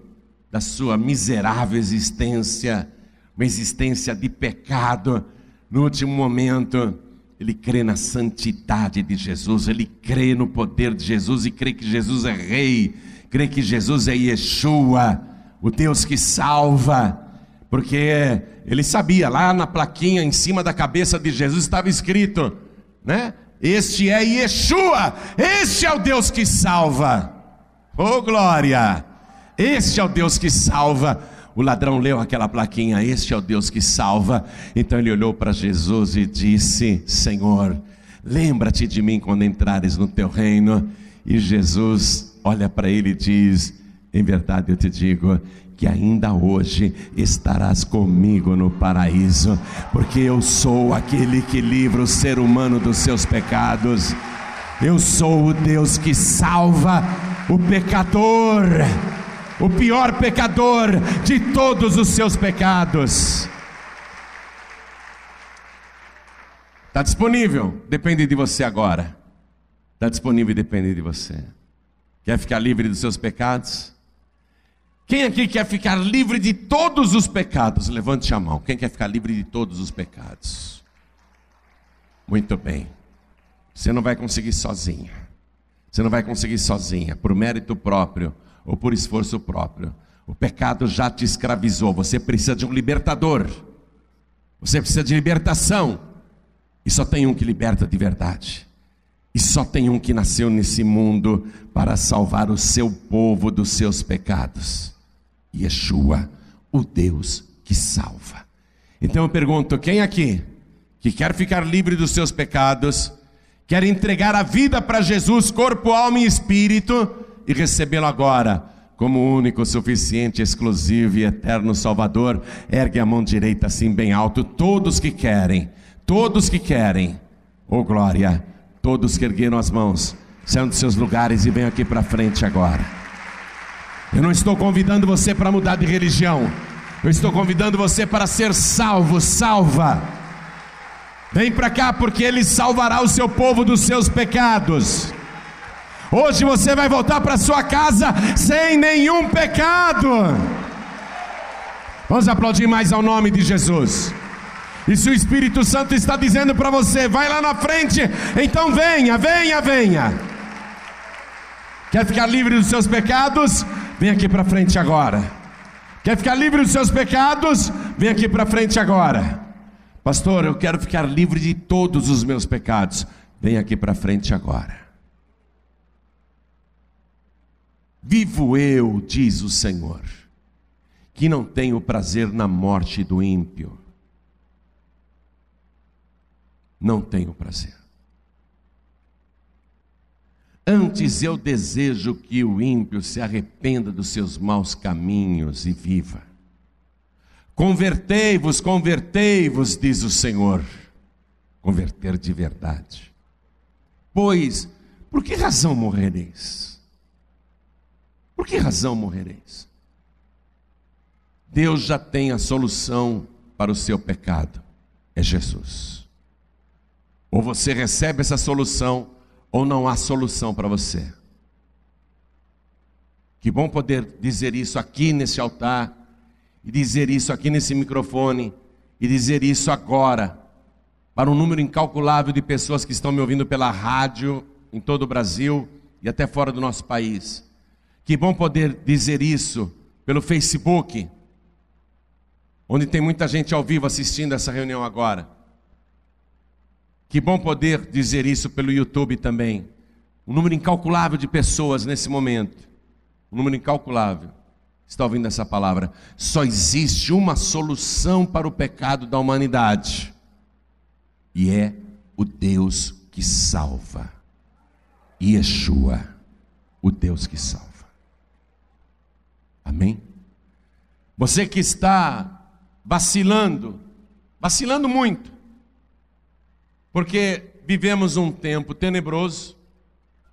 da sua miserável existência, uma existência de pecado, no último momento, ele crê na santidade de Jesus, ele crê no poder de Jesus e crê que Jesus é Rei, crê que Jesus é Yeshua, o Deus que salva porque ele sabia, lá na plaquinha em cima da cabeça de Jesus estava escrito, né? Este é Yeshua, este é o Deus que salva. Oh glória! Este é o Deus que salva. O ladrão leu aquela plaquinha, este é o Deus que salva. Então ele olhou para Jesus e disse: Senhor, lembra-te de mim quando entrares no teu reino. E Jesus olha para ele e diz: Em verdade eu te digo que ainda hoje estarás comigo no paraíso, porque eu sou aquele que livra o ser humano dos seus pecados. Eu sou o Deus que salva o pecador, o pior pecador de todos os seus pecados. Está disponível, depende de você agora. Está disponível e depende de você. Quer ficar livre dos seus pecados? Quem aqui quer ficar livre de todos os pecados? Levante a mão. Quem quer ficar livre de todos os pecados? Muito bem. Você não vai conseguir sozinha. Você não vai conseguir sozinha, por mérito próprio ou por esforço próprio. O pecado já te escravizou. Você precisa de um libertador. Você precisa de libertação. E só tem um que liberta de verdade. E só tem um que nasceu nesse mundo para salvar o seu povo dos seus pecados. Yeshua, o Deus que salva. Então eu pergunto: quem aqui que quer ficar livre dos seus pecados, quer entregar a vida para Jesus, corpo, alma e espírito, e recebê-lo agora como único, suficiente, exclusivo e eterno Salvador, ergue a mão direita assim bem alto, todos que querem, todos que querem, oh glória, todos que ergueram as mãos, saiam dos seus lugares e venham aqui para frente agora. Eu não estou convidando você para mudar de religião. Eu estou convidando você para ser salvo, salva. Vem para cá, porque Ele salvará o seu povo dos seus pecados. Hoje você vai voltar para sua casa sem nenhum pecado. Vamos aplaudir mais ao nome de Jesus. E se o Espírito Santo está dizendo para você, vai lá na frente, então venha, venha, venha. Quer ficar livre dos seus pecados? Vem aqui para frente agora. Quer ficar livre dos seus pecados? Vem aqui para frente agora. Pastor, eu quero ficar livre de todos os meus pecados. Vem aqui para frente agora. Vivo eu, diz o Senhor, que não tenho prazer na morte do ímpio, não tenho prazer. Antes eu desejo que o ímpio se arrependa dos seus maus caminhos e viva. Convertei-vos, convertei-vos, diz o Senhor. Converter de verdade. Pois, por que razão morrereis? Por que razão morrereis? Deus já tem a solução para o seu pecado: é Jesus. Ou você recebe essa solução, ou não há solução para você. Que bom poder dizer isso aqui nesse altar, e dizer isso aqui nesse microfone, e dizer isso agora, para um número incalculável de pessoas que estão me ouvindo pela rádio em todo o Brasil e até fora do nosso país. Que bom poder dizer isso pelo Facebook, onde tem muita gente ao vivo assistindo essa reunião agora. Que bom poder dizer isso pelo YouTube também. Um número incalculável de pessoas nesse momento, um número incalculável, está ouvindo essa palavra. Só existe uma solução para o pecado da humanidade, e é o Deus que salva. Yeshua, o Deus que salva. Amém? Você que está vacilando, vacilando muito, porque vivemos um tempo tenebroso,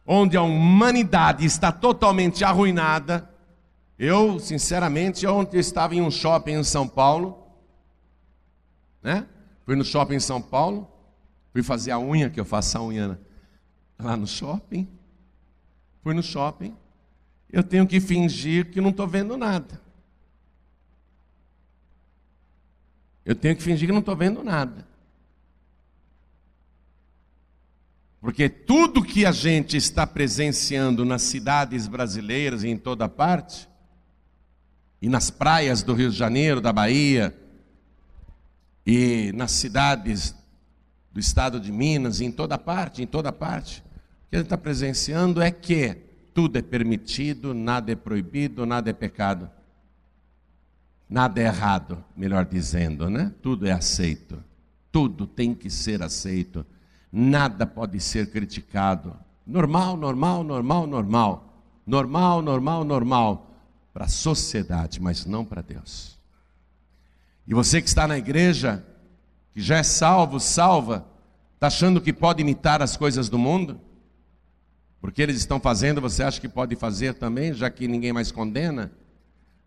onde a humanidade está totalmente arruinada. Eu, sinceramente, ontem estava em um shopping em São Paulo, né? Fui no shopping em São Paulo, fui fazer a unha, que eu faço a unha né? lá no shopping. Fui no shopping, eu tenho que fingir que não estou vendo nada. Eu tenho que fingir que não estou vendo nada. Porque tudo que a gente está presenciando nas cidades brasileiras e em toda parte, e nas praias do Rio de Janeiro, da Bahia, e nas cidades do estado de Minas, em toda parte, em toda parte, o que ele está presenciando é que tudo é permitido, nada é proibido, nada é pecado. Nada é errado, melhor dizendo, né? Tudo é aceito. Tudo tem que ser aceito nada pode ser criticado. Normal, normal, normal, normal. Normal, normal, normal. Para a sociedade, mas não para Deus. E você que está na igreja, que já é salvo, salva, está achando que pode imitar as coisas do mundo? Porque eles estão fazendo, você acha que pode fazer também, já que ninguém mais condena?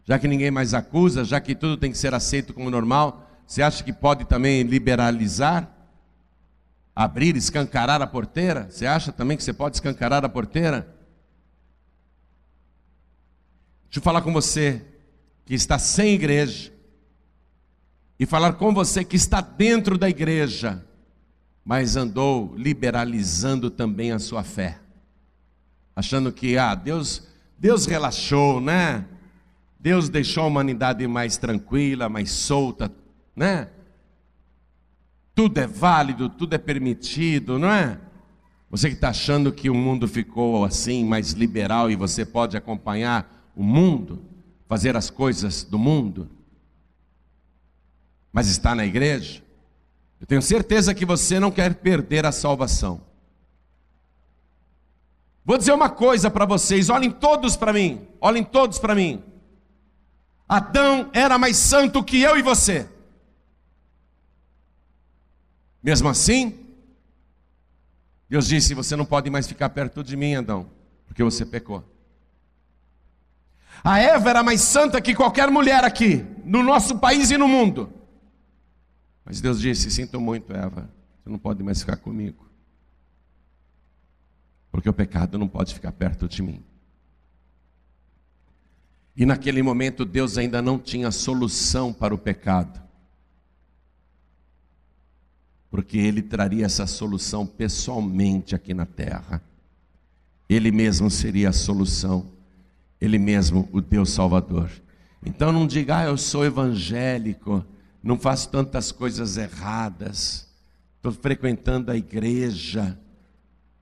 Já que ninguém mais acusa, já que tudo tem que ser aceito como normal, você acha que pode também liberalizar? abrir, escancarar a porteira? Você acha também que você pode escancarar a porteira? Deixa eu falar com você que está sem igreja e falar com você que está dentro da igreja, mas andou liberalizando também a sua fé, achando que ah, Deus, Deus relaxou, né? Deus deixou a humanidade mais tranquila, mais solta, né? tudo é válido, tudo é permitido, não é? Você que está achando que o mundo ficou assim, mais liberal, e você pode acompanhar o mundo, fazer as coisas do mundo, mas está na igreja, eu tenho certeza que você não quer perder a salvação. Vou dizer uma coisa para vocês, olhem todos para mim, olhem todos para mim. Adão era mais santo que eu e você. Mesmo assim, Deus disse: Você não pode mais ficar perto de mim, Adão, porque você pecou. A Eva era mais santa que qualquer mulher aqui, no nosso país e no mundo. Mas Deus disse: Sinto muito, Eva, você não pode mais ficar comigo. Porque o pecado não pode ficar perto de mim. E naquele momento Deus ainda não tinha solução para o pecado porque ele traria essa solução pessoalmente aqui na terra. Ele mesmo seria a solução, ele mesmo o Deus Salvador. Então não diga, ah, eu sou evangélico, não faço tantas coisas erradas, estou frequentando a igreja.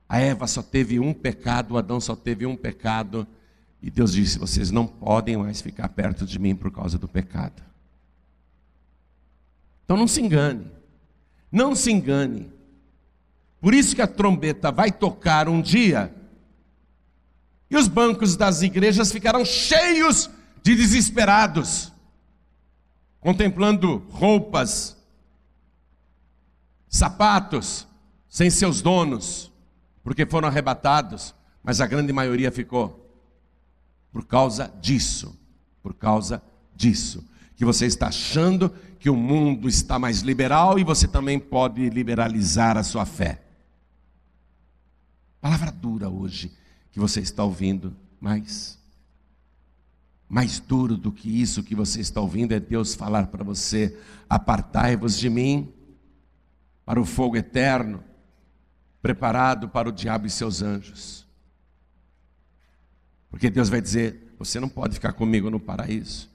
A Eva só teve um pecado, o Adão só teve um pecado, e Deus disse: vocês não podem mais ficar perto de mim por causa do pecado. Então não se engane. Não se engane. Por isso que a trombeta vai tocar um dia. E os bancos das igrejas ficaram cheios de desesperados, contemplando roupas, sapatos sem seus donos, porque foram arrebatados, mas a grande maioria ficou. Por causa disso, por causa disso, que você está achando que o mundo está mais liberal e você também pode liberalizar a sua fé. Palavra dura hoje que você está ouvindo, mas mais duro do que isso que você está ouvindo é Deus falar para você: apartai-vos de mim para o fogo eterno, preparado para o diabo e seus anjos. Porque Deus vai dizer: você não pode ficar comigo no paraíso,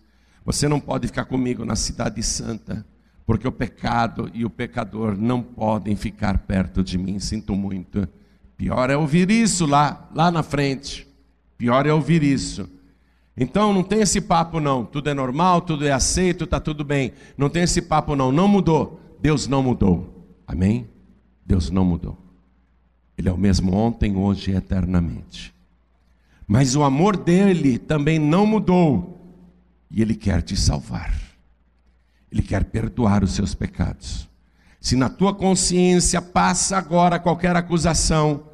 você não pode ficar comigo na cidade santa, porque o pecado e o pecador não podem ficar perto de mim. Sinto muito. Pior é ouvir isso lá, lá na frente. Pior é ouvir isso. Então não tem esse papo não, tudo é normal, tudo é aceito, está tudo bem. Não tem esse papo não, não mudou. Deus não mudou. Amém? Deus não mudou. Ele é o mesmo ontem, hoje e eternamente. Mas o amor dele também não mudou. E ele quer te salvar. Ele quer perdoar os seus pecados. Se na tua consciência passa agora qualquer acusação,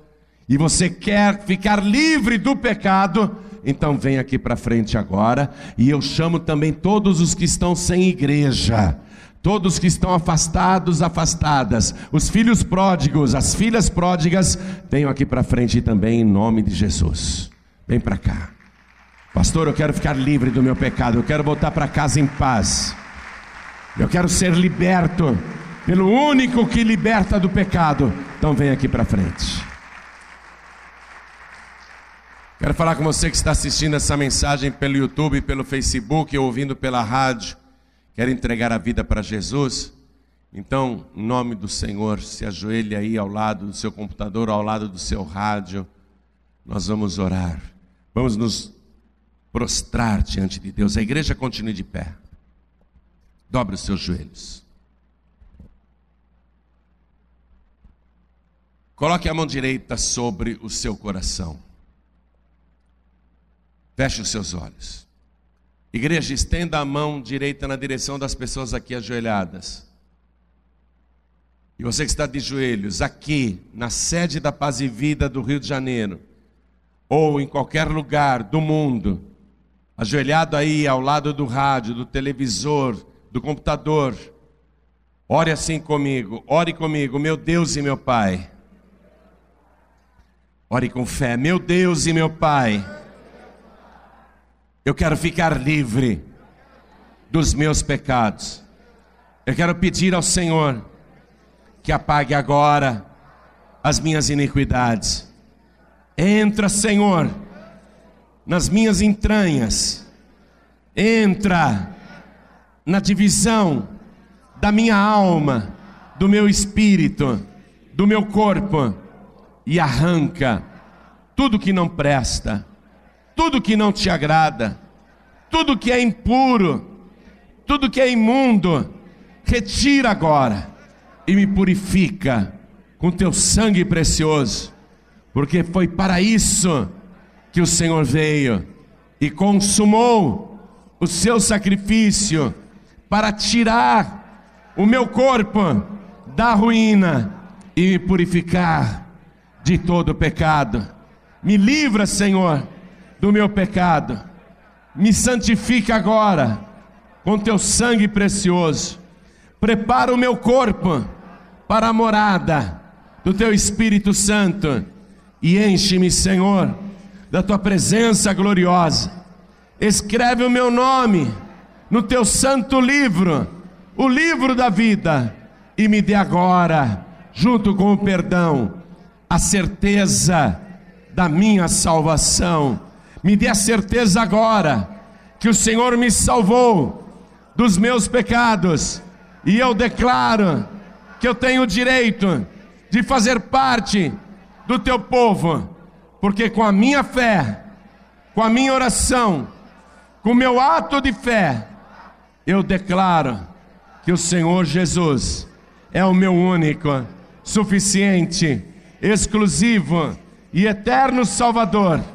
e você quer ficar livre do pecado, então vem aqui para frente agora, e eu chamo também todos os que estão sem igreja, todos que estão afastados, afastadas, os filhos pródigos, as filhas pródigas, venham aqui para frente também em nome de Jesus. Vem para cá. Pastor, eu quero ficar livre do meu pecado, eu quero voltar para casa em paz. Eu quero ser liberto pelo único que liberta do pecado. Então vem aqui para frente. Quero falar com você que está assistindo essa mensagem pelo YouTube, pelo Facebook, ou ouvindo pela rádio. Quer entregar a vida para Jesus? Então, em nome do Senhor, se ajoelhe aí ao lado do seu computador, ao lado do seu rádio. Nós vamos orar. Vamos nos prostrar diante de Deus. A igreja continue de pé. Dobre os seus joelhos. Coloque a mão direita sobre o seu coração. Feche os seus olhos. Igreja, estenda a mão direita na direção das pessoas aqui ajoelhadas. E você que está de joelhos, aqui, na sede da Paz e Vida do Rio de Janeiro, ou em qualquer lugar do mundo, ajoelhado aí ao lado do rádio, do televisor, do computador, ore assim comigo, ore comigo, meu Deus e meu Pai. Ore com fé, meu Deus e meu Pai eu quero ficar livre dos meus pecados. Eu quero pedir ao Senhor que apague agora as minhas iniquidades. Entra, Senhor, nas minhas entranhas. Entra na divisão da minha alma, do meu espírito, do meu corpo e arranca tudo que não presta tudo que não te agrada, tudo que é impuro, tudo que é imundo, retira agora e me purifica com teu sangue precioso, porque foi para isso que o Senhor veio e consumou o seu sacrifício para tirar o meu corpo da ruína e me purificar de todo pecado. Me livra, Senhor do meu pecado. Me santifica agora com teu sangue precioso. Prepara o meu corpo para a morada do teu Espírito Santo e enche-me, Senhor, da tua presença gloriosa. Escreve o meu nome no teu santo livro, o livro da vida, e me dê agora, junto com o perdão, a certeza da minha salvação me dê a certeza agora que o Senhor me salvou dos meus pecados, e eu declaro que eu tenho o direito de fazer parte do teu povo, porque com a minha fé, com a minha oração, com o meu ato de fé, eu declaro que o Senhor Jesus é o meu único, suficiente, exclusivo e eterno Salvador